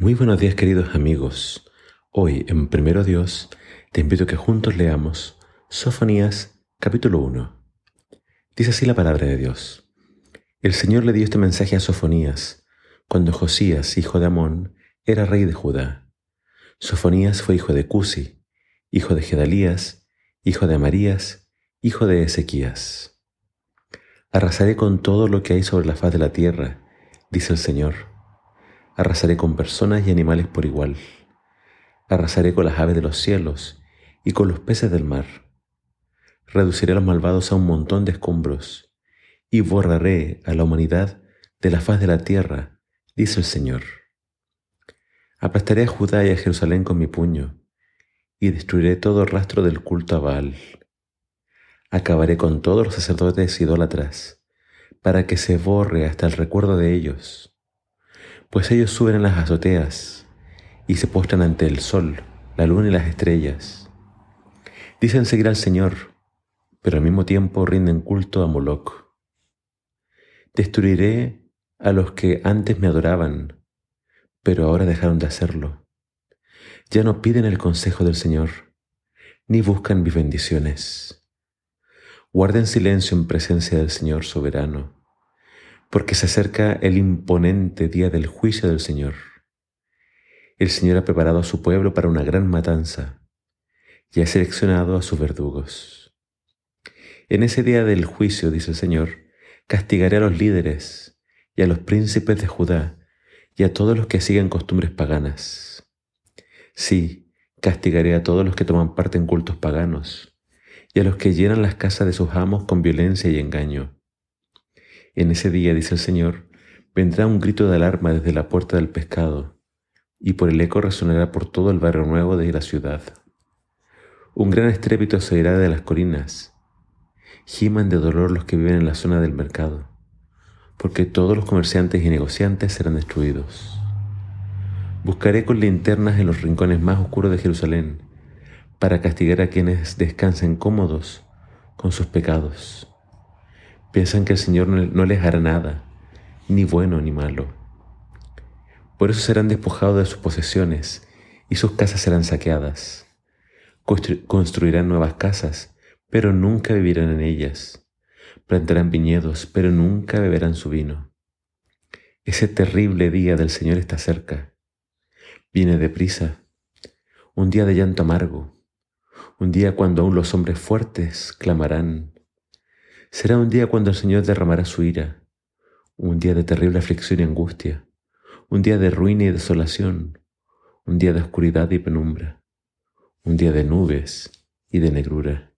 Muy buenos días queridos amigos. Hoy en Primero Dios te invito que juntos leamos Sofonías capítulo 1. Dice así la palabra de Dios. El Señor le dio este mensaje a Sofonías cuando Josías, hijo de Amón, era rey de Judá. Sofonías fue hijo de Cusi, hijo de Gedalías, hijo de Amarías, hijo de Ezequías. Arrasaré con todo lo que hay sobre la faz de la tierra, dice el Señor Arrasaré con personas y animales por igual. Arrasaré con las aves de los cielos y con los peces del mar. Reduciré a los malvados a un montón de escombros y borraré a la humanidad de la faz de la tierra, dice el Señor. Aplastaré a Judá y a Jerusalén con mi puño y destruiré todo rastro del culto a Baal. Acabaré con todos los sacerdotes idólatras para que se borre hasta el recuerdo de ellos pues ellos suben a las azoteas y se postran ante el sol, la luna y las estrellas. Dicen seguir al Señor, pero al mismo tiempo rinden culto a Moloch. Destruiré a los que antes me adoraban, pero ahora dejaron de hacerlo. Ya no piden el consejo del Señor, ni buscan mis bendiciones. Guarden silencio en presencia del Señor soberano porque se acerca el imponente día del juicio del Señor. El Señor ha preparado a su pueblo para una gran matanza y ha seleccionado a sus verdugos. En ese día del juicio, dice el Señor, castigaré a los líderes y a los príncipes de Judá y a todos los que sigan costumbres paganas. Sí, castigaré a todos los que toman parte en cultos paganos y a los que llenan las casas de sus amos con violencia y engaño en ese día, dice el Señor, vendrá un grito de alarma desde la puerta del pescado, y por el eco resonará por todo el barrio nuevo de la ciudad. Un gran estrépito se irá de las colinas. Giman de dolor los que viven en la zona del mercado, porque todos los comerciantes y negociantes serán destruidos. Buscaré con linternas en los rincones más oscuros de Jerusalén, para castigar a quienes descansen cómodos con sus pecados. Piensan que el Señor no les hará nada, ni bueno ni malo. Por eso serán despojados de sus posesiones y sus casas serán saqueadas. construirán nuevas casas, pero nunca vivirán en ellas. Plantarán viñedos, pero nunca beberán su vino. Ese terrible día del Señor está cerca. Viene deprisa. Un día de llanto amargo. Un día cuando aún los hombres fuertes clamarán Será un día cuando el Señor derramará su ira, un día de terrible aflicción y angustia, un día de ruina y desolación, un día de oscuridad y penumbra, un día de nubes y de negrura,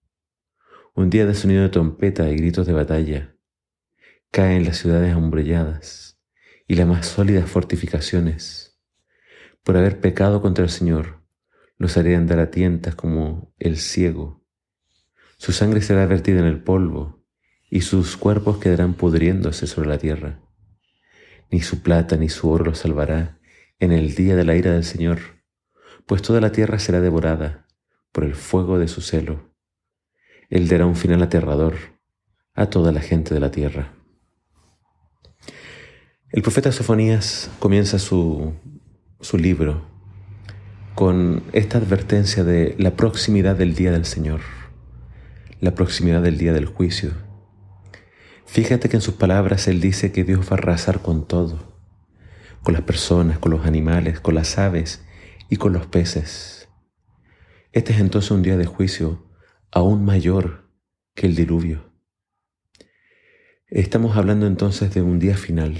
un día de sonido de trompeta y gritos de batalla. Caen las ciudades hombrelladas y las más sólidas fortificaciones. Por haber pecado contra el Señor, los haré andar a tientas como el ciego. Su sangre será vertida en el polvo y sus cuerpos quedarán pudriéndose sobre la tierra. Ni su plata ni su oro los salvará en el día de la ira del Señor, pues toda la tierra será devorada por el fuego de su celo. Él dará un final aterrador a toda la gente de la tierra. El profeta Sofonías comienza su, su libro con esta advertencia de la proximidad del día del Señor, la proximidad del día del juicio Fíjate que en sus palabras Él dice que Dios va a arrasar con todo, con las personas, con los animales, con las aves y con los peces. Este es entonces un día de juicio aún mayor que el diluvio. Estamos hablando entonces de un día final,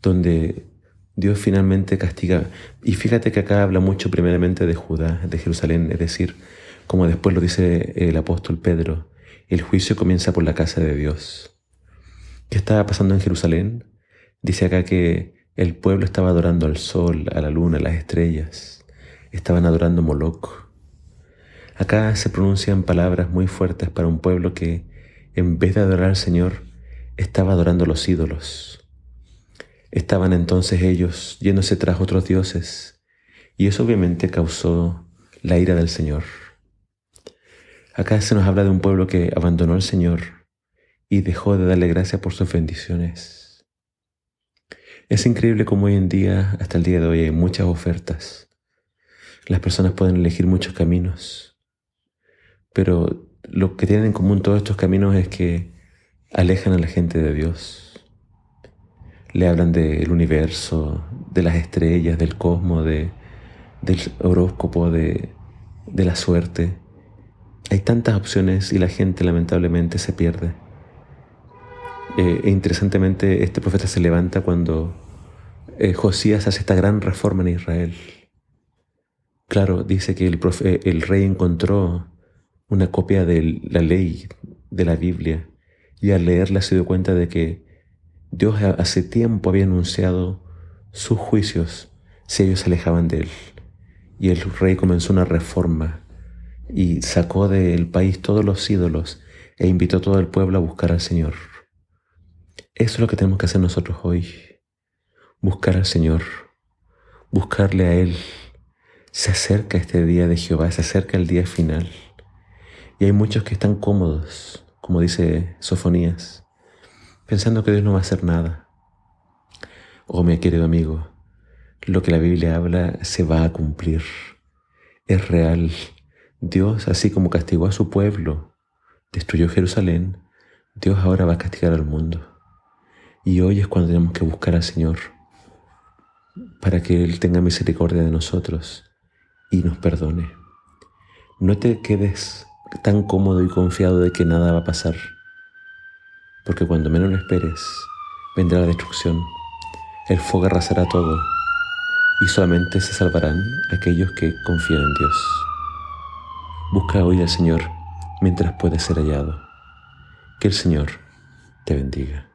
donde Dios finalmente castiga. Y fíjate que acá habla mucho primeramente de Judá, de Jerusalén, es decir, como después lo dice el apóstol Pedro, el juicio comienza por la casa de Dios. ¿Qué estaba pasando en Jerusalén? Dice acá que el pueblo estaba adorando al sol, a la luna, a las estrellas. Estaban adorando Moloch. Acá se pronuncian palabras muy fuertes para un pueblo que, en vez de adorar al Señor, estaba adorando a los ídolos. Estaban entonces ellos yéndose tras otros dioses, y eso obviamente causó la ira del Señor. Acá se nos habla de un pueblo que abandonó al Señor y dejó de darle gracias por sus bendiciones. Es increíble cómo hoy en día, hasta el día de hoy, hay muchas ofertas. Las personas pueden elegir muchos caminos, pero lo que tienen en común todos estos caminos es que alejan a la gente de Dios. Le hablan del universo, de las estrellas, del cosmos, de, del horóscopo, de la suerte. Hay tantas opciones y la gente lamentablemente se pierde. Eh, e interesantemente, este profeta se levanta cuando eh, Josías hace esta gran reforma en Israel. Claro, dice que el, el rey encontró una copia de la ley de la Biblia y al leerla se dio cuenta de que Dios hace tiempo había anunciado sus juicios si ellos se alejaban de él. Y el rey comenzó una reforma y sacó del país todos los ídolos e invitó todo el pueblo a buscar al Señor. Eso es lo que tenemos que hacer nosotros hoy. Buscar al Señor, buscarle a Él. Se acerca este día de Jehová, se acerca el día final. Y hay muchos que están cómodos, como dice Sofonías, pensando que Dios no va a hacer nada. Oh, mi querido amigo, lo que la Biblia habla se va a cumplir. Es real. Dios, así como castigó a su pueblo, destruyó Jerusalén, Dios ahora va a castigar al mundo. Y hoy es cuando tenemos que buscar al Señor para que Él tenga misericordia de nosotros y nos perdone. No te quedes tan cómodo y confiado de que nada va a pasar, porque cuando menos lo esperes, vendrá la destrucción, el fuego arrasará todo y solamente se salvarán aquellos que confían en Dios. Busca hoy al Señor mientras puede ser hallado. Que el Señor te bendiga.